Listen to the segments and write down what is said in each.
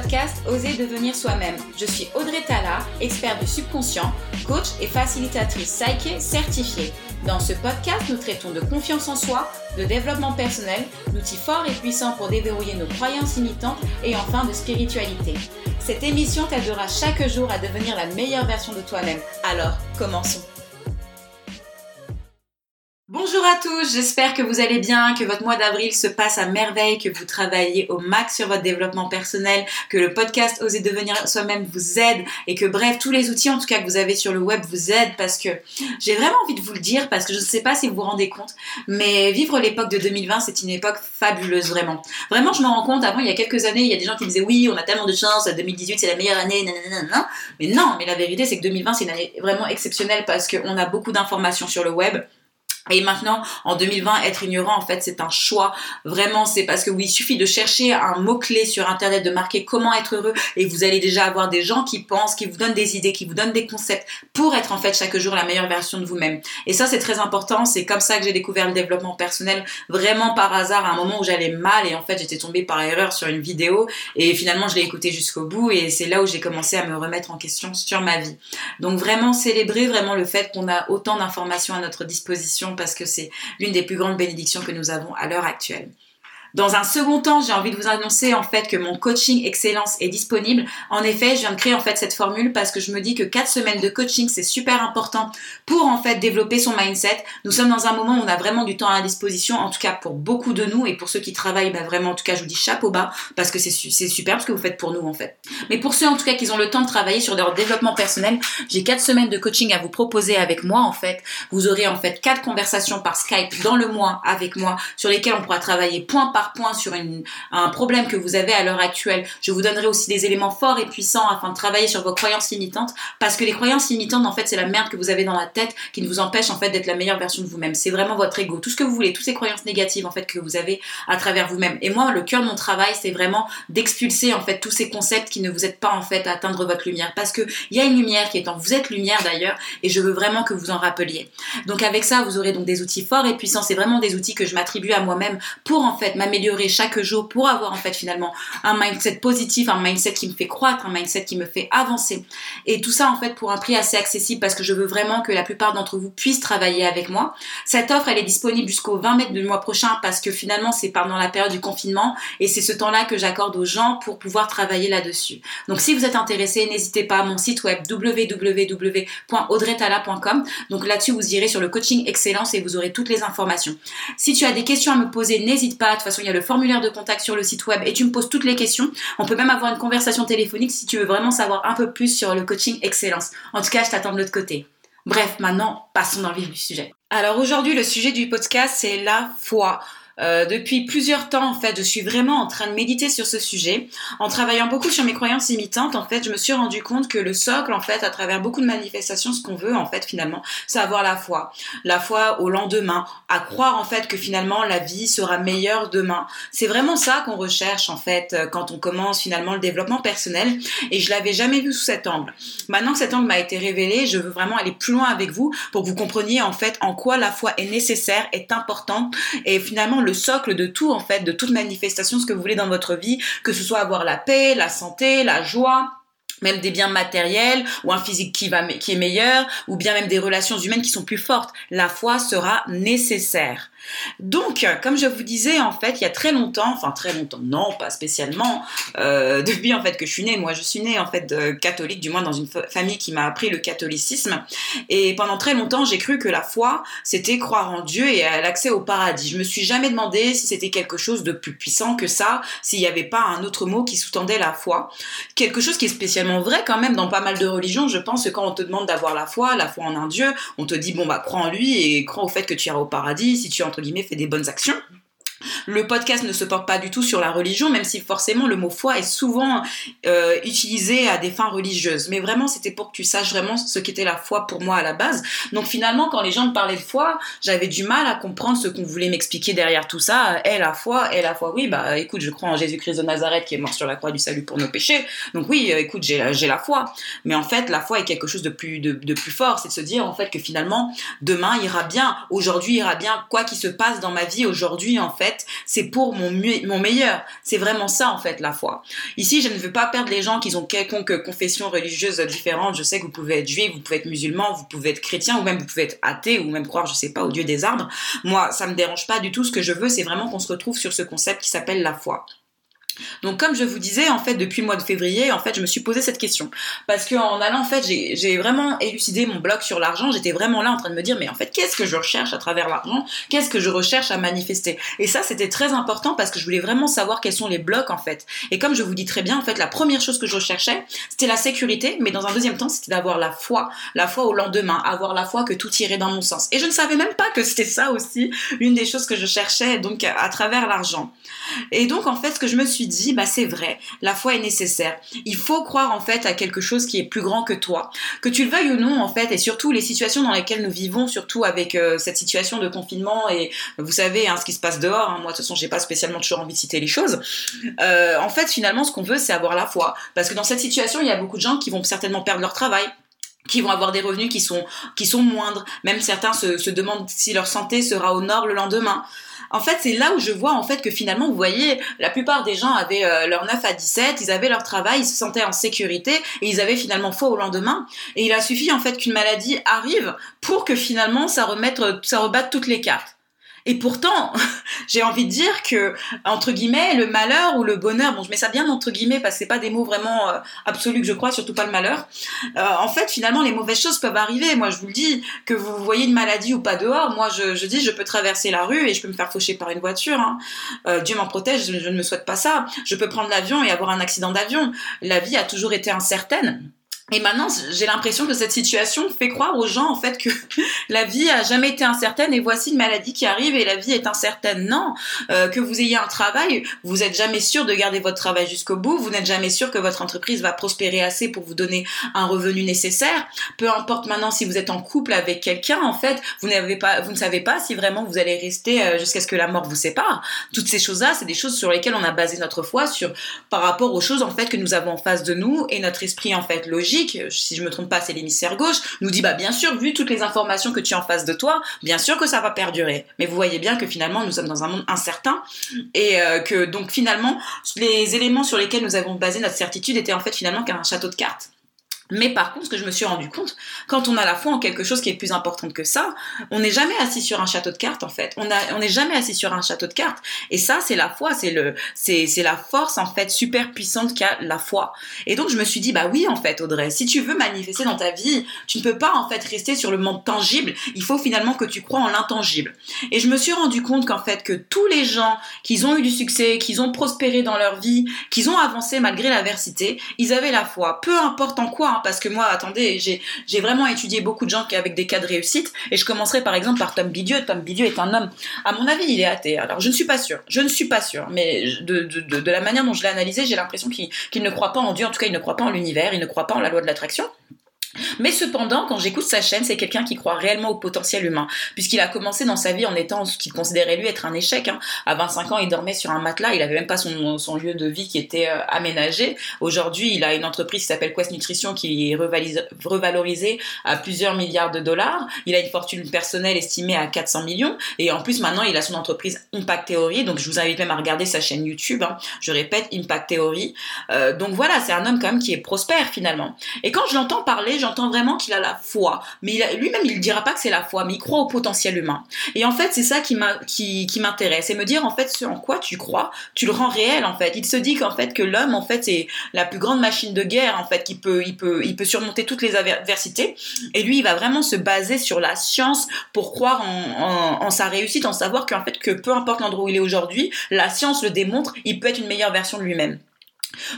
podcast Oser devenir soi-même. Je suis Audrey Tala, experte du subconscient, coach et facilitatrice Psyche certifiée. Dans ce podcast, nous traitons de confiance en soi, de développement personnel, d'outils forts et puissants pour déverrouiller nos croyances limitantes et enfin de spiritualité. Cette émission t'aidera chaque jour à devenir la meilleure version de toi-même. Alors, commençons. Bonjour à tous, j'espère que vous allez bien, que votre mois d'avril se passe à merveille, que vous travaillez au max sur votre développement personnel, que le podcast Oser devenir soi-même vous aide et que bref, tous les outils en tout cas que vous avez sur le web vous aident parce que j'ai vraiment envie de vous le dire parce que je ne sais pas si vous vous rendez compte, mais vivre l'époque de 2020 c'est une époque fabuleuse vraiment. Vraiment je me rends compte, avant il y a quelques années il y a des gens qui me disaient oui on a tellement de chance, 2018 c'est la meilleure année, nanana. mais non, mais la vérité c'est que 2020 c'est une année vraiment exceptionnelle parce qu'on a beaucoup d'informations sur le web et maintenant, en 2020, être ignorant, en fait, c'est un choix. Vraiment, c'est parce que oui, il suffit de chercher un mot-clé sur Internet, de marquer comment être heureux, et vous allez déjà avoir des gens qui pensent, qui vous donnent des idées, qui vous donnent des concepts pour être, en fait, chaque jour la meilleure version de vous-même. Et ça, c'est très important. C'est comme ça que j'ai découvert le développement personnel, vraiment par hasard, à un moment où j'allais mal, et en fait, j'étais tombée par erreur sur une vidéo, et finalement, je l'ai écoutée jusqu'au bout, et c'est là où j'ai commencé à me remettre en question sur ma vie. Donc, vraiment, célébrer vraiment le fait qu'on a autant d'informations à notre disposition parce que c'est l'une des plus grandes bénédictions que nous avons à l'heure actuelle. Dans un second temps, j'ai envie de vous annoncer en fait que mon coaching excellence est disponible. En effet, je viens de créer en fait cette formule parce que je me dis que 4 semaines de coaching c'est super important pour en fait développer son mindset. Nous sommes dans un moment où on a vraiment du temps à disposition, en tout cas pour beaucoup de nous et pour ceux qui travaillent, bah vraiment en tout cas je vous dis chapeau bas parce que c'est super ce que vous faites pour nous en fait. Mais pour ceux en tout cas qui ont le temps de travailler sur leur développement personnel, j'ai 4 semaines de coaching à vous proposer avec moi en fait. Vous aurez en fait 4 conversations par Skype dans le mois avec moi sur lesquelles on pourra travailler point par point sur un problème que vous avez à l'heure actuelle. Je vous donnerai aussi des éléments forts et puissants afin de travailler sur vos croyances limitantes parce que les croyances limitantes en fait c'est la merde que vous avez dans la tête qui ne vous empêche en fait d'être la meilleure version de vous-même. C'est vraiment votre ego, tout ce que vous voulez, toutes ces croyances négatives en fait que vous avez à travers vous-même. Et moi le cœur de mon travail c'est vraiment d'expulser en fait tous ces concepts qui ne vous aident pas en fait à atteindre votre lumière parce que il y a une lumière qui est en vous êtes lumière d'ailleurs et je veux vraiment que vous en rappeliez. Donc avec ça vous aurez donc des outils forts et puissants. C'est vraiment des outils que je m'attribue à moi-même pour en fait m'améliorer chaque jour pour avoir en fait finalement un mindset positif, un mindset qui me fait croître, un mindset qui me fait avancer. Et tout ça en fait pour un prix assez accessible parce que je veux vraiment que la plupart d'entre vous puissent travailler avec moi. Cette offre elle est disponible jusqu'au 20 mai du mois prochain parce que finalement c'est pendant la période du confinement et c'est ce temps-là que j'accorde aux gens pour pouvoir travailler là-dessus. Donc si vous êtes intéressé, n'hésitez pas à mon site web www.audretala.com. Donc là-dessus vous irez sur le coaching excellence et vous aurez toutes les informations. Si tu as des questions à me poser, n'hésite pas. De toute façon, il y a le formulaire de contact sur le site web et tu me poses toutes les questions. On peut même avoir une conversation téléphonique si tu veux vraiment savoir un peu plus sur le coaching excellence. En tout cas, je t'attends de l'autre côté. Bref, maintenant, passons dans le vif du sujet. Alors aujourd'hui, le sujet du podcast, c'est la foi. Euh, depuis plusieurs temps, en fait, je suis vraiment en train de méditer sur ce sujet. En travaillant beaucoup sur mes croyances imitantes, en fait, je me suis rendu compte que le socle, en fait, à travers beaucoup de manifestations, ce qu'on veut, en fait, finalement, c'est avoir la foi. La foi au lendemain, à croire, en fait, que finalement, la vie sera meilleure demain. C'est vraiment ça qu'on recherche, en fait, euh, quand on commence finalement le développement personnel. Et je l'avais jamais vu sous cet angle. Maintenant que cet angle m'a été révélé, je veux vraiment aller plus loin avec vous pour que vous compreniez, en fait, en quoi la foi est nécessaire, est importante et finalement le socle de tout en fait, de toute manifestation, ce que vous voulez dans votre vie, que ce soit avoir la paix, la santé, la joie, même des biens matériels ou un physique qui va qui est meilleur ou bien même des relations humaines qui sont plus fortes. La foi sera nécessaire. Donc, comme je vous disais, en fait, il y a très longtemps, enfin très longtemps, non, pas spécialement, euh, depuis en fait que je suis née, moi je suis née en fait catholique, du moins dans une famille qui m'a appris le catholicisme, et pendant très longtemps j'ai cru que la foi c'était croire en Dieu et à l'accès au paradis. Je me suis jamais demandé si c'était quelque chose de plus puissant que ça, s'il n'y avait pas un autre mot qui sous-tendait la foi, quelque chose qui est spécialement vrai quand même dans pas mal de religions. Je pense que quand on te demande d'avoir la foi, la foi en un Dieu, on te dit bon bah crois en lui et crois au fait que tu iras au paradis si tu entre guillemets fais des bonnes actions. Le podcast ne se porte pas du tout sur la religion, même si forcément le mot foi est souvent euh, utilisé à des fins religieuses. Mais vraiment, c'était pour que tu saches vraiment ce qu'était la foi pour moi à la base. Donc finalement, quand les gens me parlaient de foi, j'avais du mal à comprendre ce qu'on voulait m'expliquer derrière tout ça. Et la foi, et la foi, oui, bah écoute, je crois en Jésus-Christ de Nazareth qui est mort sur la croix du salut pour nos péchés. Donc oui, euh, écoute, j'ai la foi. Mais en fait, la foi est quelque chose de plus, de, de plus fort. C'est de se dire en fait que finalement, demain ira bien, aujourd'hui ira bien, quoi qu'il se passe dans ma vie, aujourd'hui en fait, c'est pour mon, mon meilleur. C'est vraiment ça, en fait, la foi. Ici, je ne veux pas perdre les gens qui ont quelconque confession religieuse différente. Je sais que vous pouvez être juif, vous pouvez être musulman, vous pouvez être chrétien, ou même vous pouvez être athée, ou même croire, je sais pas, au Dieu des arbres. Moi, ça me dérange pas du tout. Ce que je veux, c'est vraiment qu'on se retrouve sur ce concept qui s'appelle la foi. Donc comme je vous disais, en fait, depuis le mois de février, en fait, je me suis posé cette question. Parce qu'en allant, en fait, j'ai vraiment élucidé mon blog sur l'argent. J'étais vraiment là en train de me dire, mais en fait, qu'est-ce que je recherche à travers l'argent? Qu'est-ce que je recherche à manifester? Et ça, c'était très important parce que je voulais vraiment savoir quels sont les blocs, en fait. Et comme je vous dis très bien, en fait, la première chose que je recherchais, c'était la sécurité, mais dans un deuxième temps, c'était d'avoir la foi, la foi au lendemain, avoir la foi que tout irait dans mon sens. Et je ne savais même pas que c'était ça aussi, l'une des choses que je cherchais, donc, à travers l'argent. Et donc, en fait, ce que je me suis dit, bah c'est vrai, la foi est nécessaire. Il faut croire en fait à quelque chose qui est plus grand que toi, que tu le veuilles ou non en fait, et surtout les situations dans lesquelles nous vivons, surtout avec euh, cette situation de confinement et vous savez hein, ce qui se passe dehors. Hein. moi de toute façon j'ai pas spécialement toujours envie de citer les choses. Euh, en fait finalement ce qu'on veut c'est avoir la foi, parce que dans cette situation il y a beaucoup de gens qui vont certainement perdre leur travail qui vont avoir des revenus qui sont qui sont moindres. Même certains se demandent si leur santé sera au nord le lendemain. En fait, c'est là où je vois en fait que finalement, vous voyez, la plupart des gens avaient euh, leur 9 à 17, ils avaient leur travail, ils se sentaient en sécurité et ils avaient finalement foi au lendemain. Et il a suffi en fait qu'une maladie arrive pour que finalement ça remette, ça rebatte toutes les cartes. Et pourtant, j'ai envie de dire que, entre guillemets, le malheur ou le bonheur, bon, je mets ça bien entre guillemets parce que c'est pas des mots vraiment euh, absolus que je crois, surtout pas le malheur. Euh, en fait, finalement, les mauvaises choses peuvent arriver. Moi, je vous le dis, que vous voyez une maladie ou pas dehors, moi, je, dis, je peux traverser la rue et je peux me faire faucher par une voiture. Hein. Euh, Dieu m'en protège, je, je ne me souhaite pas ça. Je peux prendre l'avion et avoir un accident d'avion. La vie a toujours été incertaine. Et maintenant, j'ai l'impression que cette situation fait croire aux gens en fait que la vie a jamais été incertaine et voici une maladie qui arrive et la vie est incertaine. Non, euh, que vous ayez un travail, vous êtes jamais sûr de garder votre travail jusqu'au bout. Vous n'êtes jamais sûr que votre entreprise va prospérer assez pour vous donner un revenu nécessaire. Peu importe maintenant si vous êtes en couple avec quelqu'un, en fait, vous n'avez pas, vous ne savez pas si vraiment vous allez rester euh, jusqu'à ce que la mort vous sépare. Toutes ces choses-là, c'est des choses sur lesquelles on a basé notre foi sur par rapport aux choses en fait que nous avons en face de nous et notre esprit en fait logique si je me trompe pas, c'est l'hémisphère gauche, nous dit bah bien sûr, vu toutes les informations que tu as en face de toi, bien sûr que ça va perdurer. Mais vous voyez bien que finalement nous sommes dans un monde incertain et euh, que donc finalement les éléments sur lesquels nous avons basé notre certitude étaient en fait finalement qu'un château de cartes. Mais par contre, ce que je me suis rendu compte, quand on a la foi en quelque chose qui est plus important que ça, on n'est jamais assis sur un château de cartes en fait. On n'est jamais assis sur un château de cartes. Et ça, c'est la foi, c'est le, c'est, c'est la force en fait super puissante qu'a la foi. Et donc je me suis dit bah oui en fait Audrey, si tu veux manifester dans ta vie, tu ne peux pas en fait rester sur le monde tangible. Il faut finalement que tu crois en l'intangible. Et je me suis rendu compte qu'en fait que tous les gens qui ont eu du succès, qui ont prospéré dans leur vie, qui ont avancé malgré l'adversité, ils avaient la foi. Peu importe en quoi Parce que moi, attendez, j'ai vraiment étudié beaucoup de gens qui avec des cas de réussite, et je commencerai par exemple par Tom Bidieu. Tom Bidieu est un homme, à mon avis, il est athée. Alors, je ne suis pas sûre, je ne suis pas sûre, mais de, la manière dont je l'ai analysé, j'ai l'impression qu'il ne croit pas en Dieu, en tout cas, il ne croit pas en l'univers, il ne croit pas en la loi de l'attraction. Mais cependant, quand j'écoute sa chaîne, c'est quelqu'un qui croit réellement au potentiel humain, puisqu'il a commencé dans sa vie en étant ce qu'il considérait lui être un échec. Hein. À 25 ans, il dormait sur un matelas, il avait même pas son, son lieu de vie qui était euh, aménagé. Aujourd'hui, il a une entreprise qui s'appelle Quest Nutrition qui est revalorisée à plusieurs milliards de dollars. Il a une fortune personnelle estimée à 400 millions, et en plus maintenant, il a son entreprise Impact Theory. Donc, je vous invite même à regarder sa chaîne YouTube. Hein. Je répète, Impact Theory. Euh, donc voilà, c'est un homme quand même qui est prospère finalement. Et quand je l'entends parler, j'entends vraiment qu'il a la foi. Mais lui-même, il ne dira pas que c'est la foi, mais il croit au potentiel humain. Et en fait, c'est ça qui m'intéresse. Et me dire, en fait, ce en quoi tu crois, tu le rends réel, en fait. Il se dit qu'en fait, que l'homme, en fait, c'est la plus grande machine de guerre, en fait, qui peut, il peut, il peut surmonter toutes les adversités. Et lui, il va vraiment se baser sur la science pour croire en, en sa réussite, en savoir qu'en fait, que peu importe l'endroit où il est aujourd'hui, la science le démontre, il peut être une meilleure version de lui-même.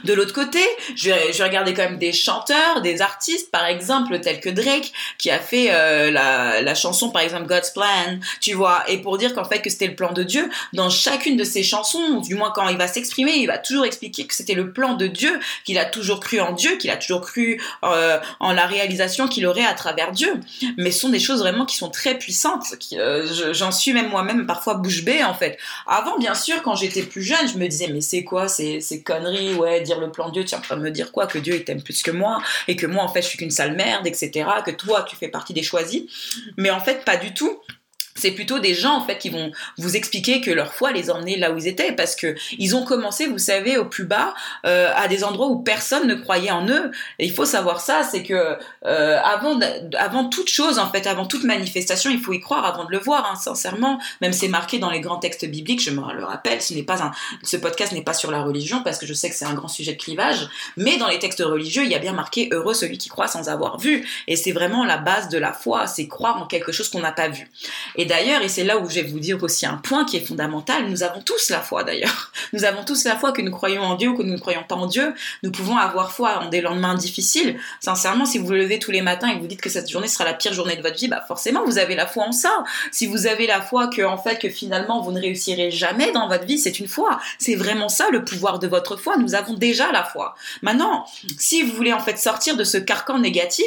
De l'autre côté, je regarder quand même des chanteurs, des artistes, par exemple, tels que Drake, qui a fait euh, la, la, chanson, par exemple, God's Plan, tu vois, et pour dire qu'en fait que c'était le plan de Dieu, dans chacune de ses chansons, du moins quand il va s'exprimer, il va toujours expliquer que c'était le plan de Dieu, qu'il a toujours cru en Dieu, qu'il a toujours cru euh, en la réalisation qu'il aurait à travers Dieu. Mais ce sont des choses vraiment qui sont très puissantes. Euh, j'en suis même moi-même parfois bouche bée, en fait. Avant, bien sûr, quand j'étais plus jeune, je me disais, mais c'est quoi ces, ces conneries, dire le plan de Dieu, tu es en train de me dire quoi Que Dieu il t'aime plus que moi et que moi en fait je suis qu'une sale merde, etc. Que toi tu fais partie des choisis. Mais en fait pas du tout c'est plutôt des gens en fait qui vont vous expliquer que leur foi les emmenait là où ils étaient parce que ils ont commencé, vous savez, au plus bas, euh, à des endroits où personne ne croyait en eux. Il faut savoir ça, c'est que euh, avant, avant toute chose en fait, avant toute manifestation, il faut y croire avant de le voir, hein, sincèrement. Même c'est marqué dans les grands textes bibliques, je me le rappelle. Ce n'est pas un, ce podcast n'est pas sur la religion parce que je sais que c'est un grand sujet de clivage, mais dans les textes religieux, il y a bien marqué heureux celui qui croit sans avoir vu. Et c'est vraiment la base de la foi, c'est croire en quelque chose qu'on n'a pas vu. D'ailleurs, et c'est là où je vais vous dire aussi un point qui est fondamental, nous avons tous la foi d'ailleurs. Nous avons tous la foi que nous croyons en Dieu ou que nous ne croyons pas en Dieu. Nous pouvons avoir foi en des lendemains difficiles. Sincèrement, si vous vous levez tous les matins et que vous dites que cette journée sera la pire journée de votre vie, bah forcément vous avez la foi en ça. Si vous avez la foi que en fait que finalement vous ne réussirez jamais dans votre vie, c'est une foi. C'est vraiment ça le pouvoir de votre foi. Nous avons déjà la foi. Maintenant, si vous voulez en fait sortir de ce carcan négatif,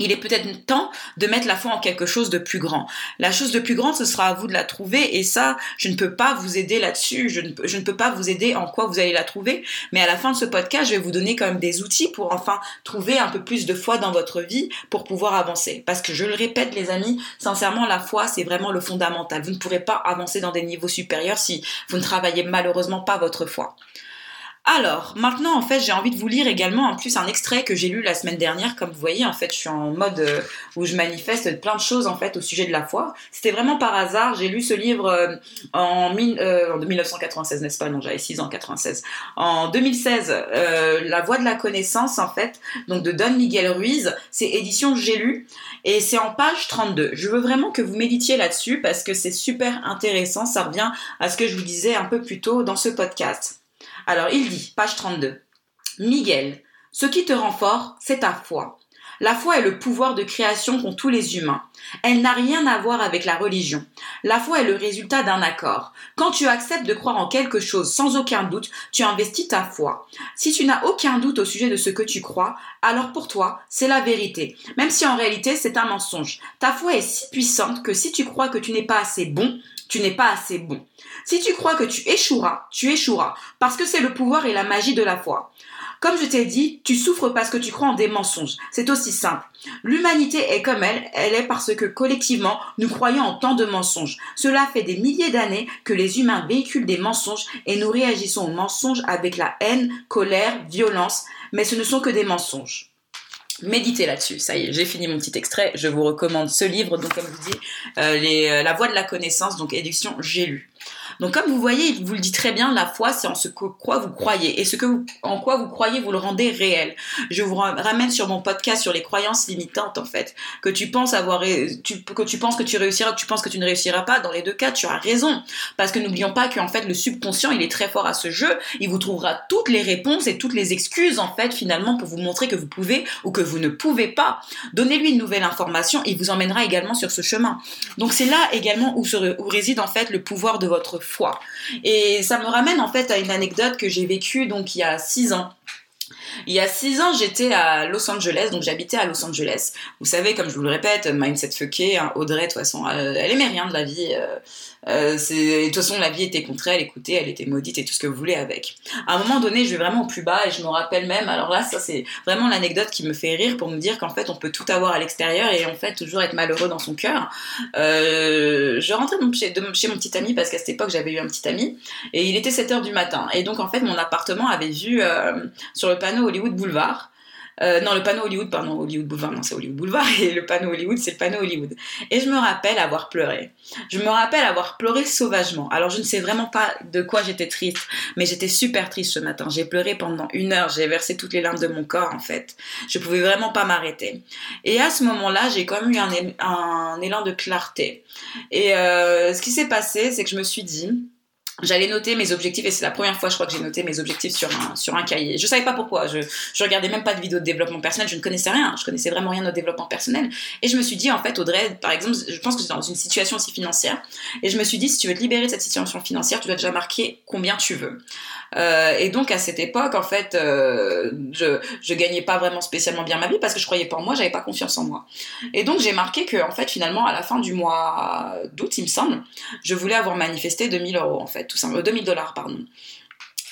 il est peut-être temps de mettre la foi en quelque chose de plus grand. La chose de plus grande, ce sera à vous de la trouver et ça, je ne peux pas vous aider là-dessus, je ne peux pas vous aider en quoi vous allez la trouver, mais à la fin de ce podcast, je vais vous donner quand même des outils pour enfin trouver un peu plus de foi dans votre vie pour pouvoir avancer. Parce que je le répète les amis, sincèrement, la foi, c'est vraiment le fondamental. Vous ne pourrez pas avancer dans des niveaux supérieurs si vous ne travaillez malheureusement pas votre foi. Alors, maintenant, en fait, j'ai envie de vous lire également en plus un extrait que j'ai lu la semaine dernière. Comme vous voyez, en fait, je suis en mode euh, où je manifeste plein de choses en fait au sujet de la foi. C'était vraiment par hasard. J'ai lu ce livre euh, en, euh, en 1996, n'est-ce pas? Non, j'avais 6 ans, 96. En 2016, La Voix de la connaissance, en fait, donc de Don Miguel Ruiz. C'est édition J'ai lu et c'est en page 32. Je veux vraiment que vous méditiez là-dessus parce que c'est super intéressant. Ça revient à ce que je vous disais un peu plus tôt dans ce podcast. Alors il dit, page 32, Miguel, ce qui te rend fort, c'est ta foi. La foi est le pouvoir de création qu'ont tous les humains. Elle n'a rien à voir avec la religion. La foi est le résultat d'un accord. Quand tu acceptes de croire en quelque chose sans aucun doute, tu investis ta foi. Si tu n'as aucun doute au sujet de ce que tu crois, alors pour toi, c'est la vérité, même si en réalité c'est un mensonge. Ta foi est si puissante que si tu crois que tu n'es pas assez bon, tu n'es pas assez bon. Si tu crois que tu échoueras, tu échoueras, parce que c'est le pouvoir et la magie de la foi. Comme je t'ai dit, tu souffres parce que tu crois en des mensonges. C'est aussi simple. L'humanité est comme elle, elle est parce que collectivement, nous croyons en tant de mensonges. Cela fait des milliers d'années que les humains véhiculent des mensonges et nous réagissons aux mensonges avec la haine, colère, violence, mais ce ne sont que des mensonges méditez là-dessus. Ça y est, j'ai fini mon petit extrait. Je vous recommande ce livre, donc comme je vous dis, euh, euh, La Voix de la connaissance, donc édition J'ai lu. Donc comme vous voyez, il vous le dit très bien, la foi, c'est en ce que quoi vous croyez. Et ce que vous, en quoi vous croyez, vous le rendez réel. Je vous ramène sur mon podcast sur les croyances limitantes, en fait. Que tu penses avoir, tu, que tu penses que tu réussiras, que tu penses que tu ne réussiras pas, dans les deux cas, tu as raison. Parce que n'oublions pas qu'en fait, le subconscient, il est très fort à ce jeu. Il vous trouvera toutes les réponses et toutes les excuses, en fait, finalement, pour vous montrer que vous pouvez ou que vous ne pouvez pas. Donnez-lui une nouvelle information, il vous emmènera également sur ce chemin. Donc c'est là également où, où réside, en fait, le pouvoir de votre foi. Et ça me ramène en fait à une anecdote que j'ai vécue donc il y a six ans. Il y a six ans, j'étais à Los Angeles, donc j'habitais à Los Angeles. Vous savez, comme je vous le répète, mindset fucké, hein, Audrey, de toute façon, elle, elle aimait rien de la vie. Euh, euh, de toute façon, la vie était contre elle, écoutez, elle était maudite et tout ce que vous voulez avec. À un moment donné, je vais vraiment au plus bas et je me rappelle même, alors là, ça c'est vraiment l'anecdote qui me fait rire pour me dire qu'en fait, on peut tout avoir à l'extérieur et en fait, toujours être malheureux dans son cœur. Euh, je rentrais chez, chez mon petit ami parce qu'à cette époque, j'avais eu un petit ami et il était 7h du matin. Et donc, en fait, mon appartement avait vu euh, sur le panneau Hollywood Boulevard euh, non, le panneau Hollywood, pardon, Hollywood Boulevard, non, c'est Hollywood Boulevard, et le panneau Hollywood, c'est le panneau Hollywood. Et je me rappelle avoir pleuré. Je me rappelle avoir pleuré sauvagement. Alors, je ne sais vraiment pas de quoi j'étais triste, mais j'étais super triste ce matin. J'ai pleuré pendant une heure, j'ai versé toutes les larmes de mon corps, en fait. Je pouvais vraiment pas m'arrêter. Et à ce moment-là, j'ai quand même eu un, élan de clarté. Et euh, ce qui s'est passé, c'est que je me suis dit, j'allais noter mes objectifs et c'est la première fois je crois que j'ai noté mes objectifs sur un, sur un cahier. Je savais pas pourquoi, je, je regardais même pas de vidéos de développement personnel, je ne connaissais rien, je connaissais vraiment rien au développement personnel. Et je me suis dit en fait Audrey, par exemple, je pense que c'est dans une situation aussi financière et je me suis dit si tu veux te libérer de cette situation financière, tu dois déjà marquer combien tu veux. Euh, et donc à cette époque en fait, euh, je, je gagnais pas vraiment spécialement bien ma vie parce que je croyais pas en moi, j'avais pas confiance en moi. Et donc j'ai marqué que en fait finalement à la fin du mois d'août il me semble, je voulais avoir manifesté 2000 euros en fait tout simplement, 2000 dollars, pardon.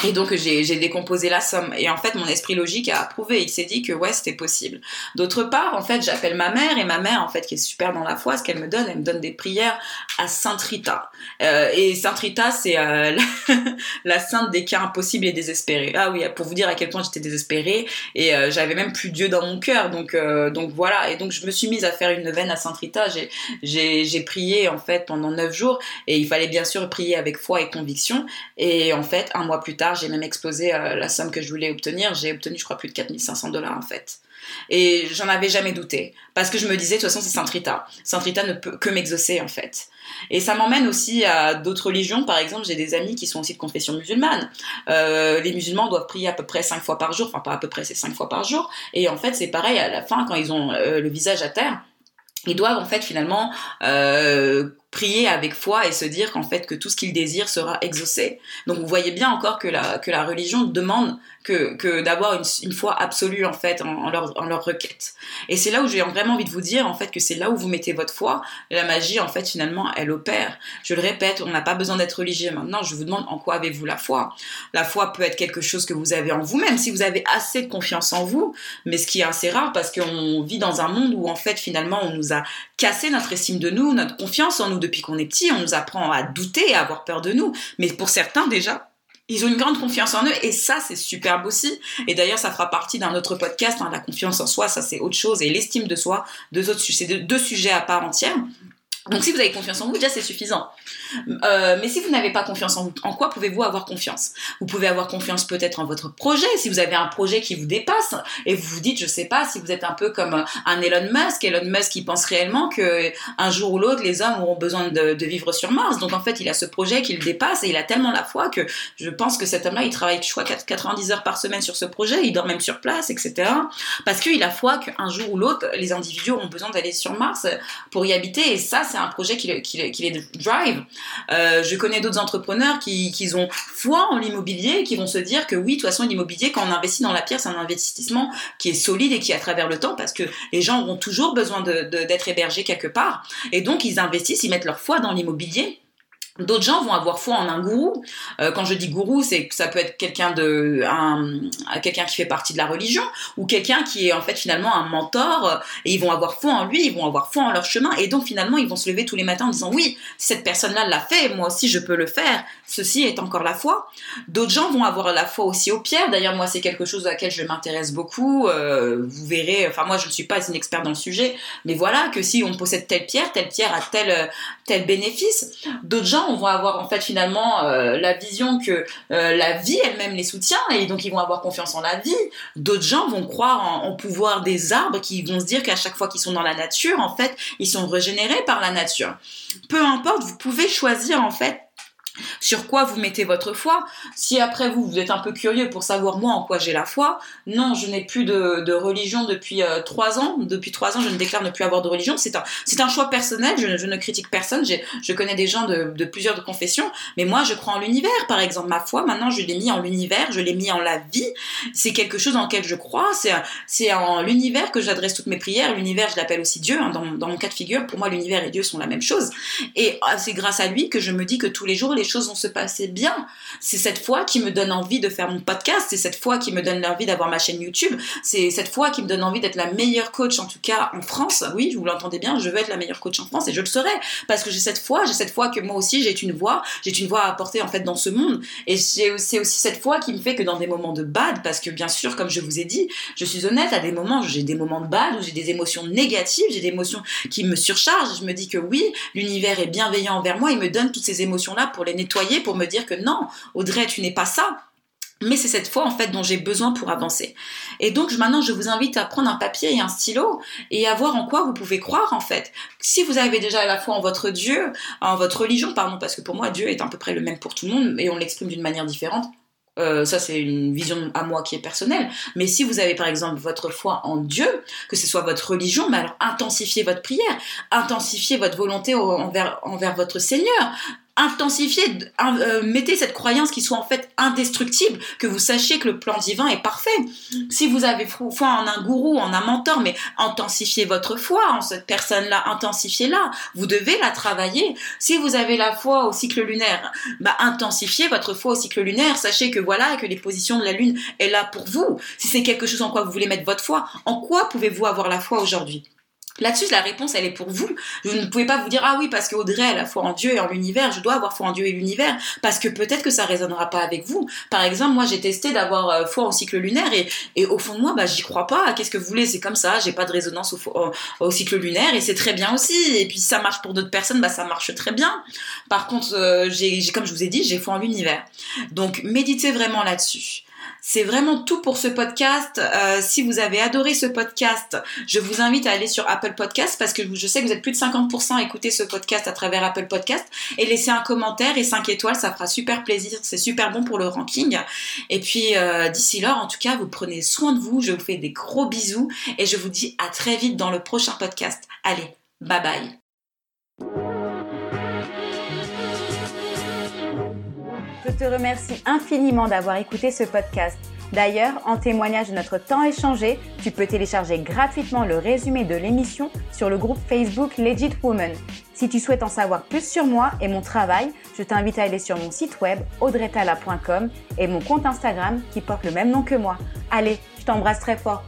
Et donc j'ai décomposé la somme. Et en fait, mon esprit logique a approuvé. Il s'est dit que ouais, c'était possible. D'autre part, en fait, j'appelle ma mère et ma mère, en fait, qui est super dans la foi, ce qu'elle me donne, elle me donne des prières à Sainte Rita. Euh, et Sainte Rita, c'est euh, la, sainte des cas impossibles et désespérés. Ah oui, pour vous dire à quel point j'étais désespérée et euh, j'avais même plus Dieu dans mon cœur. Donc donc voilà. Et donc je me suis mise à faire une veine à Sainte Rita. J'ai j'ai prié en fait pendant neuf jours et il fallait bien sûr prier avec foi et conviction. Et en fait, un mois plus tard j'ai même explosé euh, la somme que je voulais obtenir. J'ai obtenu, je crois, plus de 4500 dollars en fait. Et j'en avais jamais douté. Parce que je me disais, de toute façon, c'est Saint Rita. Saint Rita ne peut que m'exaucer, en fait. Et ça m'emmène aussi à d'autres religions. Par exemple, j'ai des amis qui sont aussi de confession musulmane. Euh, les musulmans doivent prier à peu près cinq fois par jour. Enfin, pas à peu près, c'est cinq fois par jour. Et en fait, c'est pareil, à la fin, quand ils ont euh, le visage à terre, ils doivent en fait finalement euh, prier avec foi et se dire qu'en fait que tout ce qu'ils désirent sera exaucé. Donc vous voyez bien encore que la, que la religion demande que, que d'avoir une, une, foi absolue en fait en, leur, en leur requête. Et c'est là où j'ai vraiment envie de vous dire en fait que c'est là où vous mettez votre foi. La magie en fait finalement elle opère. Je le répète, on n'a pas besoin d'être religieux maintenant. Je vous demande en quoi avez-vous la foi? La foi peut être quelque chose que vous avez en vous-même si vous avez assez de confiance en vous. Mais ce qui est assez rare parce qu'on vit dans un monde où en fait finalement on nous a cassé notre estime de nous, notre confiance en nous depuis qu'on est petit. On nous apprend à douter, à avoir peur de nous. Mais pour certains déjà, ils ont une grande confiance en eux et ça c'est superbe aussi et d'ailleurs ça fera partie d'un autre podcast hein, la confiance en soi ça c'est autre chose et l'estime de soi deux autres c'est deux sujets à part entière donc si vous avez confiance en vous, déjà c'est suffisant. Euh, mais si vous n'avez pas confiance en vous, en quoi pouvez-vous avoir confiance? Vous pouvez avoir confiance peut-être en votre projet, si vous avez un projet qui vous dépasse et vous vous dites, je sais pas, si vous êtes un peu comme un Elon Musk, Elon Musk qui pense réellement que un jour ou l'autre les hommes auront besoin de, vivre sur Mars. Donc en fait il a ce projet qui le dépasse et il a tellement la foi que je pense que cet homme-là il travaille je crois 90 heures par semaine sur ce projet, il dort même sur place, etc. Parce qu'il a foi qu'un jour ou l'autre les individus auront besoin d'aller sur Mars pour y habiter et ça c'est un projet qui, les drive. Euh, je connais d'autres entrepreneurs qui, ont foi en l'immobilier, qui vont se dire que oui, de toute façon, l'immobilier, quand on investit dans la pierre, c'est un investissement qui est solide et qui à travers le temps, parce que les gens auront toujours besoin d'être hébergés quelque part. Et donc, ils investissent, ils mettent leur foi dans l'immobilier D'autres gens vont avoir foi en un gourou. Euh, quand je dis gourou, c'est que ça peut être quelqu'un de, un, quelqu'un qui fait partie de la religion ou quelqu'un qui est en fait finalement un mentor. Et ils vont avoir foi en lui, ils vont avoir foi en leur chemin. Et donc finalement, ils vont se lever tous les matins en disant oui, cette personne-là l'a fait, moi aussi je peux le faire. Ceci est encore la foi. D'autres gens vont avoir la foi aussi aux pierres. D'ailleurs, moi, c'est quelque chose à laquelle je m'intéresse beaucoup. Euh, vous verrez. Enfin, moi, je ne suis pas une experte dans le sujet, mais voilà que si on possède telle pierre, telle pierre a tel tel bénéfice. D'autres gens on va avoir en fait finalement euh, la vision que euh, la vie elle-même les soutient et donc ils vont avoir confiance en la vie. D'autres gens vont croire en, pouvoir des arbres qui vont se dire qu'à chaque fois qu'ils sont dans la nature, en fait, ils sont régénérés par la nature. Peu importe, vous pouvez choisir en fait sur quoi vous mettez votre foi. Si après vous, vous êtes un peu curieux pour savoir moi en quoi j'ai la foi, non, je n'ai plus de, religion depuis euh, trois ans. Depuis trois ans, je ne déclare ne plus avoir de religion. C'est un, un choix personnel. Je, ne critique personne. je connais des gens de, de, plusieurs confessions, mais moi, je crois en l'univers. Par exemple, ma foi, maintenant, je l'ai mis en l'univers. Je l'ai mis en la vie. C'est quelque chose dans lequel je crois. C'est, c'est en l'univers que j'adresse toutes mes prières. L'univers, je l'appelle aussi Dieu. Hein. Dans, dans, mon cas de figure, pour moi, l'univers et Dieu sont la même chose. Et ah, c'est grâce à lui que je me dis que tous les jours, les choses se passer bien. C'est cette foi qui me donne envie de faire mon podcast, c'est cette foi qui me donne envie d'avoir ma chaîne YouTube, c'est cette foi qui me donne envie d'être la meilleure coach, en tout cas en France. Oui, vous l'entendez bien, je veux être la meilleure coach en France et je le serai parce que j'ai cette foi, j'ai cette foi que moi aussi j'ai une voix, j'ai une voix à apporter en fait dans ce monde. Et c'est aussi cette foi qui me fait que dans des moments de bad, parce que bien sûr, comme je vous ai dit, je suis honnête, à des moments, j'ai des moments de bad où j'ai des émotions négatives, j'ai des émotions qui me surchargent. Je me dis que oui, l'univers est bienveillant envers moi, il me donne toutes ces émotions-là pour les nettoyer pour me dire que non, Audrey, tu n'es pas ça. Mais c'est cette foi en fait dont j'ai besoin pour avancer. Et donc maintenant je vous invite à prendre un papier et un stylo et à voir en quoi vous pouvez croire en fait. Si vous avez déjà la foi en votre Dieu, en votre religion, pardon, parce que pour moi Dieu est à peu près le même pour tout le monde et on l'exprime d'une manière différente. Euh, ça, c'est une vision à moi qui est personnelle. Mais si vous avez par exemple votre foi en Dieu, que ce soit votre religion, mais alors intensifiez votre prière, intensifiez votre volonté envers, envers votre Seigneur, intensifiez, euh, mettez cette croyance qui soit en fait indestructible, que vous sachiez que le plan divin est parfait. Si vous avez foi en un gourou, en un mentor, mais intensifiez votre foi en cette personne-là, intensifiez-la. Vous devez la travailler. Si vous avez la foi au cycle lunaire, bah intensifiez votre foi au cycle lunaire. Sachez que voilà, que les positions de la lune est là pour vous. Si c'est quelque chose en quoi vous voulez mettre votre foi, en quoi pouvez-vous avoir la foi aujourd'hui? Là-dessus, la réponse, elle est pour vous. Vous ne pouvez pas vous dire, ah oui, parce qu'Audrey, elle a foi en Dieu et en l'univers, je dois avoir foi en Dieu et l'univers, parce que peut-être que ça résonnera pas avec vous. Par exemple, moi, j'ai testé d'avoir euh, foi au cycle lunaire et, et au fond de moi, bah, j'y crois pas. Qu'est-ce que vous voulez? C'est comme ça, j'ai pas de résonance au, au, cycle lunaire et c'est très bien aussi. Et puis, si ça marche pour d'autres personnes, bah, ça marche très bien. Par contre, euh, j'ai, comme je vous ai dit, j'ai foi en l'univers. Donc, méditez vraiment là-dessus. C'est vraiment tout pour ce podcast. Euh, si vous avez adoré ce podcast, je vous invite à aller sur Apple Podcast parce que je sais que vous êtes plus de 50% à écouter ce podcast à travers Apple Podcast et laissez un commentaire et 5 étoiles, ça fera super plaisir. C'est super bon pour le ranking. Et puis euh, d'ici là, en tout cas, vous prenez soin de vous. Je vous fais des gros bisous et je vous dis à très vite dans le prochain podcast. Allez, bye bye. Je te remercie infiniment d'avoir écouté ce podcast. D'ailleurs, en témoignage de notre temps échangé, tu peux télécharger gratuitement le résumé de l'émission sur le groupe Facebook Legit Woman. Si tu souhaites en savoir plus sur moi et mon travail, je t'invite à aller sur mon site web audretala.com et mon compte Instagram qui porte le même nom que moi. Allez, je t'embrasse très fort.